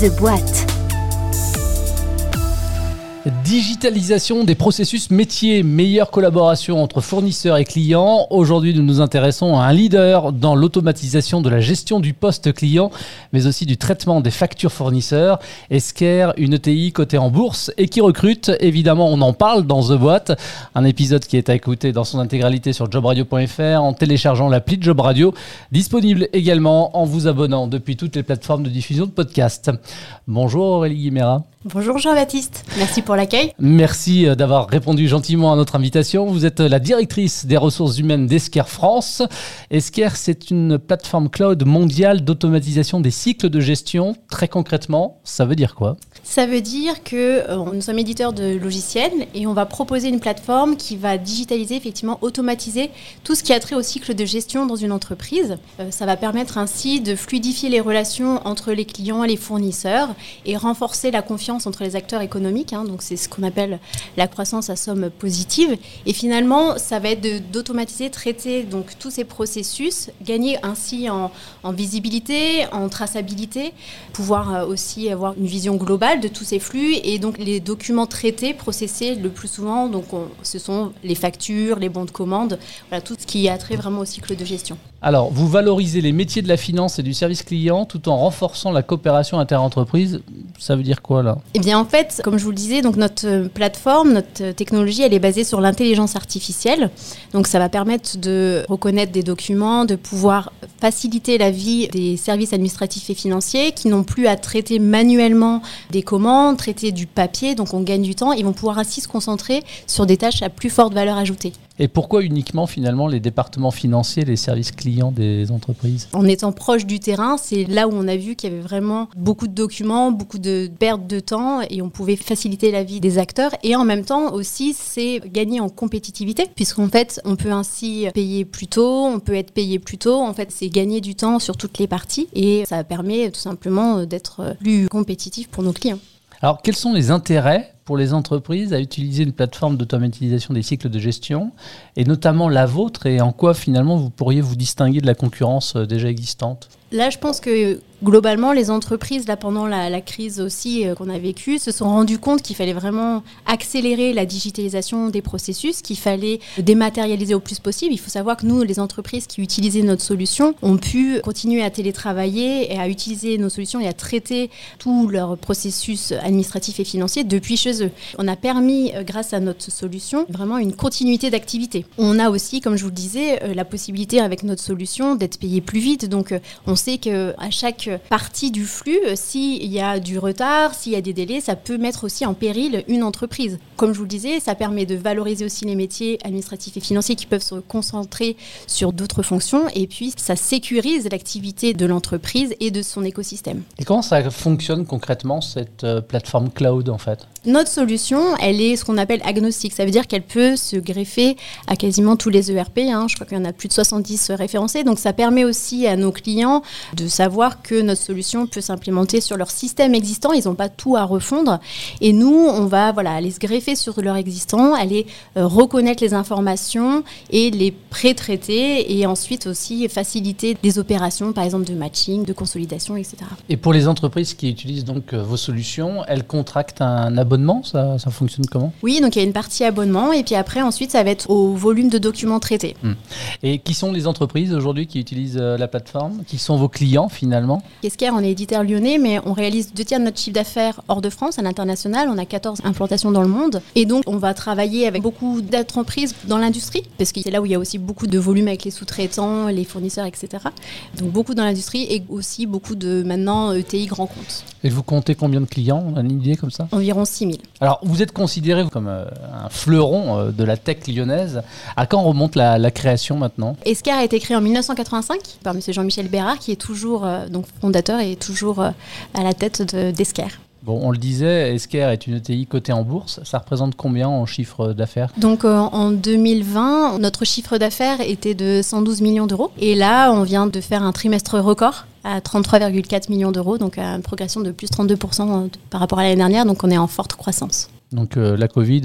The Boîte. Digitalisation des processus métiers, meilleure collaboration entre fournisseurs et clients. Aujourd'hui, nous nous intéressons à un leader dans l'automatisation de la gestion du poste client, mais aussi du traitement des factures fournisseurs. Esker, une ETI cotée en bourse et qui recrute. Évidemment, on en parle dans The Boîte, un épisode qui est à écouter dans son intégralité sur jobradio.fr en téléchargeant l'appli Job Radio, disponible également en vous abonnant depuis toutes les plateformes de diffusion de podcasts. Bonjour Aurélie Guimera. Bonjour Jean-Baptiste, merci pour l'accueil. Merci euh, d'avoir répondu gentiment à notre invitation. Vous êtes la directrice des ressources humaines d'Esker France. Esker, c'est une plateforme cloud mondiale d'automatisation des cycles de gestion. Très concrètement, ça veut dire quoi? Ça veut dire que euh, nous sommes éditeurs de logiciels et on va proposer une plateforme qui va digitaliser, effectivement, automatiser tout ce qui a trait au cycle de gestion dans une entreprise. Euh, ça va permettre ainsi de fluidifier les relations entre les clients et les fournisseurs et renforcer la confiance entre les acteurs économiques. Hein. donc c'est ce qu'on appelle la croissance à somme positive. Et finalement, ça va être d'automatiser, traiter donc tous ces processus, gagner ainsi en, visibilité, en traçabilité, pouvoir euh, aussi avoir une vision globale de tous ces flux et donc les documents traités, processés le plus souvent. Donc ce sont les factures, les bons de commande, voilà tout ce qui a trait vraiment au cycle de gestion. Alors, vous valorisez les métiers de la finance et du service client tout en renforçant la coopération interentreprise. Ça veut dire quoi là? Eh bien, en fait, comme je vous le disais, donc notre plateforme, notre technologie, elle est basée sur l'intelligence artificielle. Donc, ça va permettre de reconnaître des documents, de pouvoir faciliter la vie des services administratifs et financiers qui n'ont plus à traiter manuellement des commandes, traiter du papier. Donc, on gagne du temps. Ils vont pouvoir ainsi se concentrer sur des tâches à plus forte valeur ajoutée. Et pourquoi uniquement finalement les départements financiers, les services clients des entreprises? En étant proche du terrain, c'est là où on a vu qu'il y avait vraiment beaucoup de documents, beaucoup de pertes de temps et on pouvait faciliter la vie des acteurs. Et en même temps aussi, c'est gagner en compétitivité puisqu'en fait, on peut ainsi payer plus tôt, on peut être payé plus tôt. En fait, c'est gagner du temps sur toutes les parties et ça permet tout simplement d'être plus compétitif pour nos clients. Alors, quels sont les intérêts pour les entreprises à utiliser une plateforme d'automatisation des cycles de gestion, et notamment la vôtre, et en quoi finalement vous pourriez vous distinguer de la concurrence euh, déjà existante? Là, je pense que globalement, les entreprises, là, pendant la, crise aussi euh, qu'on a vécue, se sont rendues compte qu'il fallait vraiment accélérer la digitalisation des processus, qu'il fallait dématérialiser au plus possible. Il faut savoir que nous, les entreprises qui utilisaient notre solution, ont pu continuer à télétravailler et à utiliser nos solutions et à traiter tous leurs processus administratifs et financiers depuis chez eux. On a permis, euh, grâce à notre solution, vraiment une continuité d'activité. On a aussi, comme je vous le disais, euh, la possibilité avec notre solution d'être payé plus vite. Donc, on sait qu'à chaque partie du flux, euh, s'il y a du retard, s'il y a des délais, ça peut mettre aussi en péril une entreprise. Comme je vous le disais, ça permet de valoriser aussi les métiers administratifs et financiers qui peuvent se concentrer sur d'autres fonctions et puis ça sécurise l'activité de l'entreprise et de son écosystème. Et comment ça fonctionne concrètement cette euh, plateforme cloud en fait? Notre solution, elle est ce qu'on appelle agnostique. Ça veut dire qu'elle peut se greffer à quasiment tous les ERP. Hein. Je crois qu'il y en a plus de 70 référencés. Donc ça permet aussi à nos clients de savoir que notre solution peut s'implémenter sur leur système existant. Ils n'ont pas tout à refondre. Et nous, on va voilà, aller se greffer sur leur existant, aller euh, reconnaître les informations et les pré-traiter et ensuite aussi faciliter des opérations, par exemple de matching, de consolidation, etc. Et pour les entreprises qui utilisent donc euh, vos solutions, elles contractent un abonnement? Ça, ça fonctionne comment? Oui, donc il y a une partie abonnement et puis après, ensuite, ça va être au volume de documents traités. Hmm. Et qui sont les entreprises aujourd'hui qui utilisent euh, la plateforme? Qui sont vos clients finalement? Qu'est-ce On est éditeur lyonnais, mais on réalise deux tiers de notre chiffre d'affaires hors de France, à l'international. On a 14 implantations dans le monde. Et donc, on va travailler avec beaucoup d'entreprises dans l'industrie, parce que c'est là où il y a aussi beaucoup de volume avec les sous-traitants, les fournisseurs, etc. Donc, beaucoup dans l'industrie et aussi beaucoup de maintenant ETI grands comptes. Et vous comptez combien de clients On a une idée comme ça? Environ 6 000. Alors, vous êtes considéré comme euh, un fleuron euh, de la tech lyonnaise. À quand remonte la, la création maintenant? Escar a été créé en 1985 par M. Jean-Michel Bérard, qui est toujours euh, donc fondateur et toujours à la tête d'Esquer. Bon, on le disait, Esker est une ETI cotée en bourse. Ça représente combien en chiffre d'affaires? Donc euh, en 2020, notre chiffre d'affaires était de 112 millions d'euros. Et là, on vient de faire un trimestre record à 33,4 millions d'euros, donc à une progression de plus 32% par rapport à l'année dernière. Donc on est en forte croissance. Donc la Covid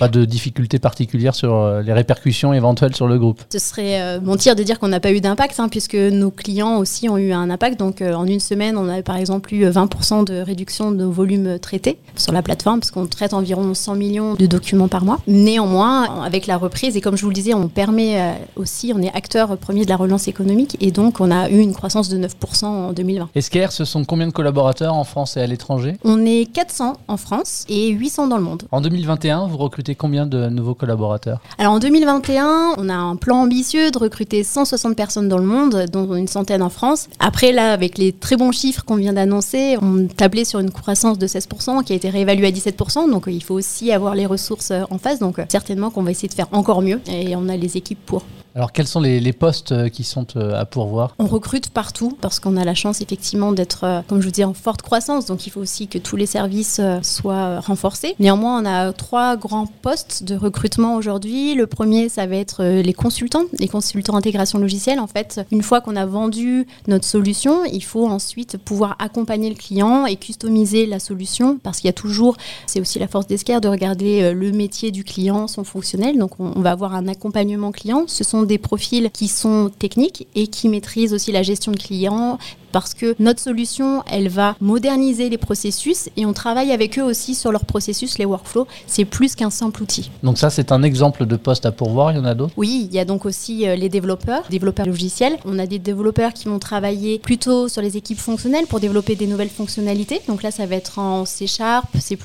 Pas de difficultés particulières sur euh, les répercussions éventuelles sur le groupe. Ce serait euh, mentir de dire qu'on n'a pas eu d'impact, hein, puisque nos clients aussi ont eu un impact. Donc en une semaine, on a par exemple eu 20% de réduction de nos volumes traités sur la plateforme, parce qu'on traite environ 100 millions de documents par mois. Néanmoins, avec la reprise, et comme je vous le disais, on permet aussi, on est acteur premier de la relance économique, et donc on a eu une croissance de 9% en 2020. Esquire, ce sont combien de collaborateurs en France et à l'étranger? On est 400 en France et 800 dans le monde. En 2021, vous recrutez combien de nouveaux collaborateurs Alors en 2021, on a un plan ambitieux de recruter 160 personnes dans le monde, dont une centaine en France. Après, là, avec les très bons chiffres qu'on vient d'annoncer, on tablait sur une croissance de 16% qui a été réévaluée à 17%. Donc il faut aussi avoir les ressources en face. Donc certainement qu'on va essayer de faire encore mieux et on a les équipes pour. Alors quels sont les, postes euh, qui sont euh, à pourvoir? On recrute partout parce qu'on a la chance effectivement d'être, euh, comme je vous dis, en forte croissance. Donc il faut aussi que tous les services soient renforcés. Néanmoins, on a trois grands postes de recrutement aujourd'hui. Le premier, ça va être les consultants, les consultants intégration logicielle. En fait, une fois qu'on a vendu notre solution, il faut ensuite pouvoir accompagner le client et customiser la solution parce qu'il y a toujours, c'est aussi la force d'Esquire de regarder le métier du client, son fonctionnel. Donc on va avoir un accompagnement client. Ce sont des profils qui sont techniques et qui maîtrisent aussi la gestion de clients, parce que notre solution, elle va moderniser les processus et on travaille avec eux aussi sur leurs processus, les workflows. C'est plus qu'un simple outil. Donc ça, c'est un exemple de poste à pourvoir. Il y en a d'autres? Oui, il y a donc aussi euh, les développeurs, développeurs logiciels. On a des développeurs qui vont travailler plutôt sur les équipes fonctionnelles pour développer des nouvelles fonctionnalités. Donc là, ça va être en C Sharp, C++,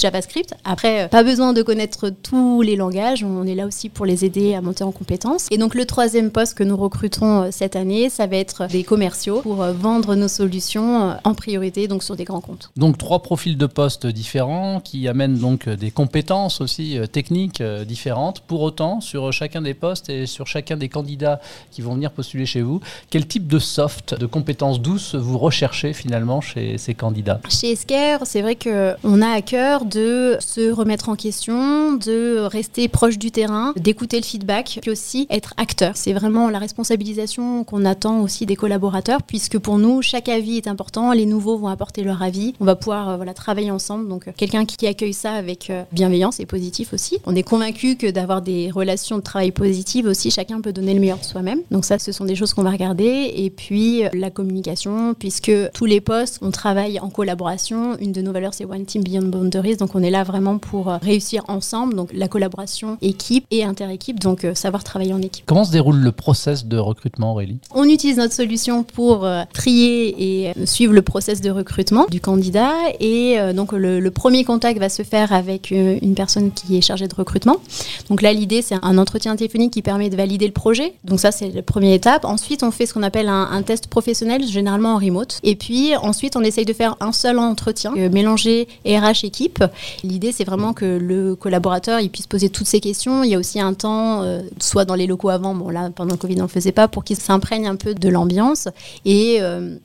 JavaScript. Après, euh, pas besoin de connaître tous les langages. On est là aussi pour les aider à monter en compétences. Et donc le troisième poste que nous recrutons euh, cette année, ça va être des commerciaux pour vendre nos solutions euh, en priorité donc sur des grands comptes. Donc trois profils de postes différents qui amènent donc des compétences aussi euh, techniques euh, différentes. Pour autant, sur chacun des postes et sur chacun des candidats qui vont venir postuler chez vous, quel type de soft, de compétences douces vous recherchez finalement chez ces candidats? Chez Esker, c'est vrai qu'on a à cœur de se remettre en question, de rester proche du terrain, d'écouter le feedback, puis aussi être acteur. C'est vraiment la responsabilisation qu'on attend aussi des collaborateurs, puisque pour nous, chaque avis est important. Les nouveaux vont apporter leur avis. On va pouvoir euh, voilà, travailler ensemble. Donc, euh, quelqu'un qui accueille ça avec euh, bienveillance et positif aussi. On est convaincu que d'avoir des relations de travail positives aussi, chacun peut donner le meilleur de soi-même. Donc, ça, ce sont des choses qu'on va regarder. Et puis, la communication, puisque tous les postes, on travaille en collaboration. Une de nos valeurs, c'est One Team Beyond Boundaries. Donc, on est là vraiment pour réussir ensemble. Donc, la collaboration équipe et inter-équipe. Donc, savoir travailler en équipe. Comment se déroule le process de recrutement, Aurélie? On utilise notre solution pour et euh, suivre le process de recrutement du candidat. Et euh, donc le, premier contact va se faire avec euh, une personne qui est chargée de recrutement. Donc là, l'idée, c'est un entretien téléphonique qui permet de valider le projet. Donc ça, c'est la première étape. Ensuite, on fait ce qu'on appelle un, test professionnel, généralement en remote. Et puis ensuite, on essaye de faire un seul entretien, mélanger RH équipe. L'idée, c'est vraiment que le collaborateur il puisse poser toutes ses questions. Il y a aussi un temps, soit dans les locaux avant, bon là, pendant le Covid, on ne le faisait pas, pour qu'il s'imprègne un peu de l'ambiance. Et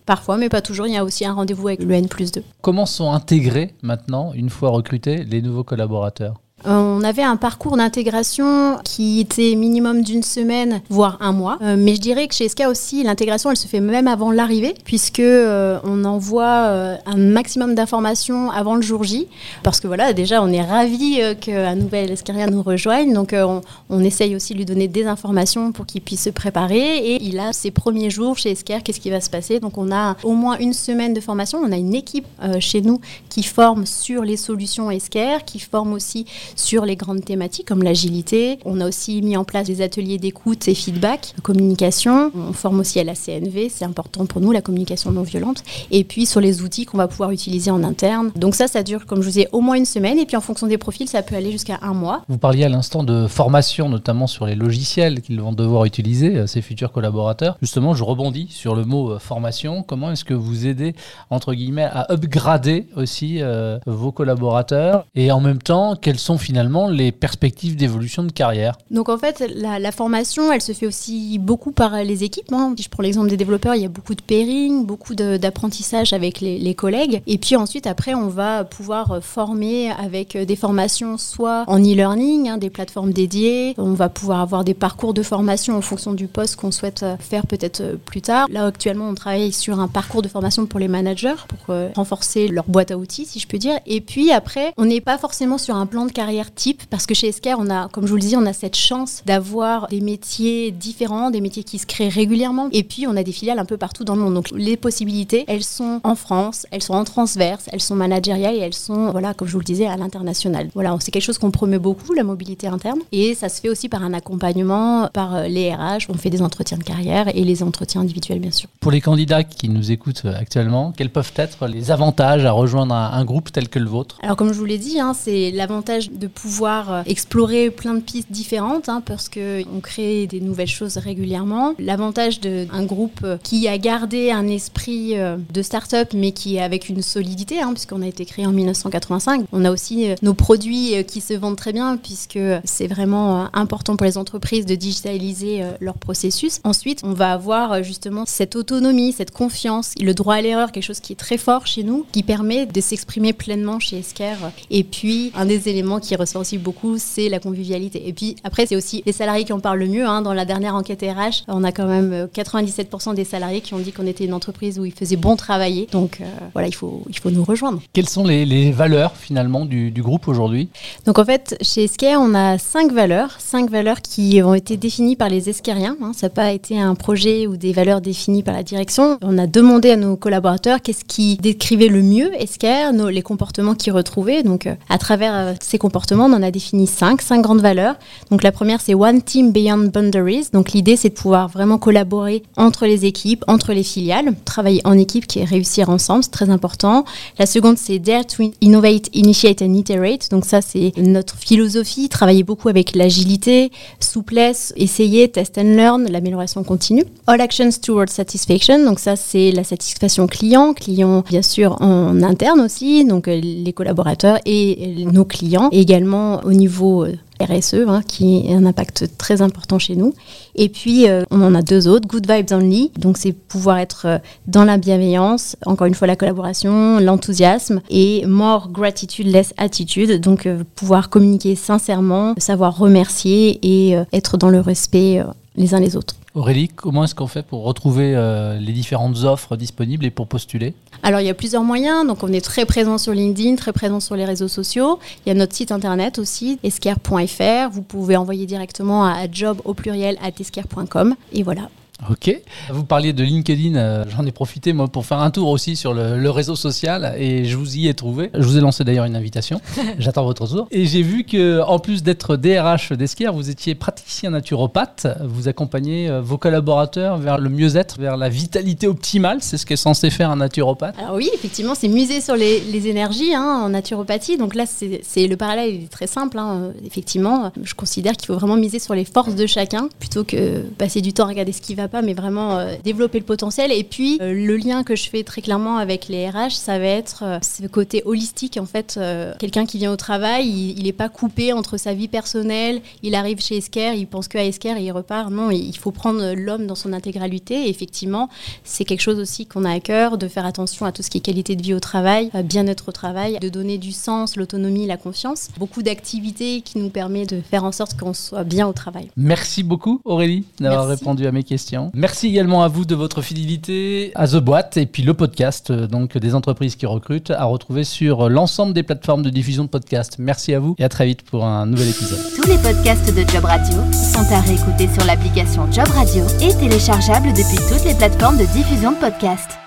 parfois, mais pas toujours, il y a aussi un rendez-vous avec le N plus 2. Comment sont intégrés maintenant, une fois recrutés, les nouveaux collaborateurs? On avait un parcours d'intégration qui était minimum d'une semaine, voire un mois. Euh, mais je dirais que chez SK aussi, l'intégration, elle se fait même avant l'arrivée, puisque euh, on envoie euh, un maximum d'informations avant le jour J. Parce que voilà, déjà, on est ravi qu'un nouvel Escaria nous rejoigne. Donc, on, on, essaye aussi de lui donner des informations pour qu'il puisse se préparer. Et il a ses premiers jours chez Esquire, qu'est-ce qui va se passer? Donc, on a au moins une semaine de formation. On a une équipe chez nous qui forme sur les solutions Esquire, qui forme aussi sur les grandes thématiques comme l'agilité. On a aussi mis en place des ateliers d'écoute et feedback, communication. On forme aussi à la CNV, c'est important pour nous, la communication non violente. Et puis sur les outils qu'on va pouvoir utiliser en interne. Donc ça, ça dure, comme je vous disais, au moins une semaine. Et puis en fonction des profils, ça peut aller jusqu'à un mois. Vous parliez à l'instant de formation, notamment sur les logiciels qu'ils vont devoir utiliser, euh, ces futurs collaborateurs. Justement, je rebondis sur le mot euh, formation. Comment est-ce que vous aidez, entre guillemets, à upgrader aussi euh, vos collaborateurs? Et en même temps, quels sont finalement les perspectives d'évolution de carrière Donc en fait, la, formation, elle se fait aussi beaucoup par les équipes. Hein. Si je prends l'exemple des développeurs, il y a beaucoup de pairing, beaucoup d'apprentissage avec les, collègues. Et puis ensuite, après, on va pouvoir former avec des formations soit en e-learning, hein, des plateformes dédiées. On va pouvoir avoir des parcours de formation en fonction du poste qu'on souhaite faire peut-être plus tard. Là, actuellement, on travaille sur un parcours de formation pour les managers, pour euh, renforcer leur boîte à outils, si je peux dire. Et puis après, on n'est pas forcément sur un plan de carrière carrière type parce que chez Esker, on a, comme je vous le dis, on a cette chance d'avoir des métiers différents, des métiers qui se créent régulièrement. Et puis, on a des filiales un peu partout dans le monde. Donc, les possibilités, elles sont en France, elles sont en transverse, elles sont managériales et elles sont, voilà, comme je vous le disais, à l'international. Voilà, c'est quelque chose qu'on promeut beaucoup, la mobilité interne. Et ça se fait aussi par un accompagnement, par euh, les RH. On fait des entretiens de carrière et les entretiens individuels, bien sûr. Pour les candidats qui nous écoutent actuellement, quels peuvent être les avantages à rejoindre un, groupe tel que le vôtre? Alors, comme je vous l'ai dit, hein, c'est l'avantage de pouvoir euh, explorer plein de pistes différentes hein, parce qu'on crée des nouvelles choses régulièrement. L'avantage d'un groupe euh, qui a gardé un esprit de start-up mais qui est avec une solidité, hein, puisqu'on a été créé en 1985. On a aussi nos produits qui se vendent très bien puisque c'est vraiment important pour les entreprises de digitaliser leur processus. Ensuite, on va avoir justement cette autonomie, cette confiance, le droit à l'erreur, quelque chose qui est très fort chez nous, qui permet de s'exprimer pleinement chez Esker. Et puis, un des éléments qui ressort aussi beaucoup, c'est la convivialité. Et puis, après, c'est aussi les salariés qui en parlent le mieux. Hein. Dans la dernière enquête RH, on a quand même 97% des salariés qui ont dit qu'on était une entreprise où ils faisaient bon travailler. Donc, euh, voilà, il faut, il faut nous rejoindre. Quelles sont les, valeurs, finalement, du, groupe aujourd'hui? Donc, en fait, chez Esker, on a cinq valeurs. Cinq valeurs qui ont été définies par les Eskeriens. Hein. Ça n'a pas été un projet ou des valeurs définies par la direction. On a demandé à nos collaborateurs qu'est-ce qui décrivait le mieux nos, les comportements qu'ils retrouvaient. Donc, euh, à travers euh, ces comportements, on en a défini cinq, cinq grandes valeurs. Donc, la première, c'est One Team Beyond Boundaries. Donc, l'idée, c'est de pouvoir vraiment collaborer entre les équipes, entre les filiales, travailler en équipe qui est réussir ensemble, c'est très important. La seconde, c'est Dare to Innovate, Initiate and Iterate. Donc, ça, c'est notre philosophie, travailler beaucoup avec l'agilité, souplesse, essayer, test and learn, l'amélioration continue. All actions towards satisfaction. Donc, ça, c'est la satisfaction client. Client, bien sûr, en interne aussi, donc euh, les collaborateurs et nos clients. Également au niveau euh, RSE, hein, qui est un impact très important chez nous. Et puis, euh, on en a deux autres, Good Vibes Only. Donc, c'est pouvoir être euh, dans la bienveillance, encore une fois, la collaboration, l'enthousiasme, et More Gratitude, Less Attitude. Donc, pouvoir communiquer sincèrement, savoir remercier et être dans le respect les uns les autres. Aurélie, comment est-ce qu'on fait pour retrouver euh, les différentes offres disponibles et pour postuler? Alors, il y a plusieurs moyens. Donc, on est très présent sur LinkedIn, très présent sur les réseaux sociaux. Il y a notre site internet aussi, esquire.fr. Vous pouvez envoyer directement à job au pluriel à esquire.com. Et voilà, Ok. Vous parliez de LinkedIn. Euh, j'en ai profité moi pour faire un tour aussi sur le, réseau social et je vous y ai trouvé. Je vous ai lancé d'ailleurs une invitation. J'attends votre retour. Et j'ai vu que en plus d'être DRH d'Esquire, vous étiez praticien naturopathe. Vous accompagnez euh, vos collaborateurs vers le mieux-être, vers la vitalité optimale. C'est ce qu'est censé faire un naturopathe. Alors oui, effectivement, c'est miser sur les, énergies hein, en naturopathie. Donc là, c'est le parallèle est très simple. Hein. Effectivement, je considère qu'il faut vraiment miser sur les forces de chacun plutôt que passer du temps à regarder ce qui va pas, mais vraiment euh, développer le potentiel. Et puis, euh, le lien que je fais très clairement avec les RH, ça va être euh, ce côté holistique. En fait, quelqu'un qui vient au travail, il n'est pas coupé entre sa vie personnelle, il arrive chez Esker, il pense que à Esker et il repart. Non, il faut prendre l'homme dans son intégralité. Et effectivement, c'est quelque chose aussi qu'on a à cœur, de faire attention à tout ce qui est qualité de vie au travail, bien-être au travail, de donner du sens, l'autonomie, la confiance. Beaucoup d'activités qui nous permettent de faire en sorte qu'on soit bien au travail. Merci beaucoup Aurélie d'avoir répondu à mes questions. Merci également à vous de votre fidélité à The Boîte et puis le podcast euh, donc des entreprises qui recrutent à retrouver sur l'ensemble des plateformes de diffusion de podcasts. Merci à vous et à très vite pour un nouvel épisode. Tous les podcasts de Job Radio sont à réécouter sur l'application Job Radio et téléchargeables depuis toutes les plateformes de diffusion de podcasts.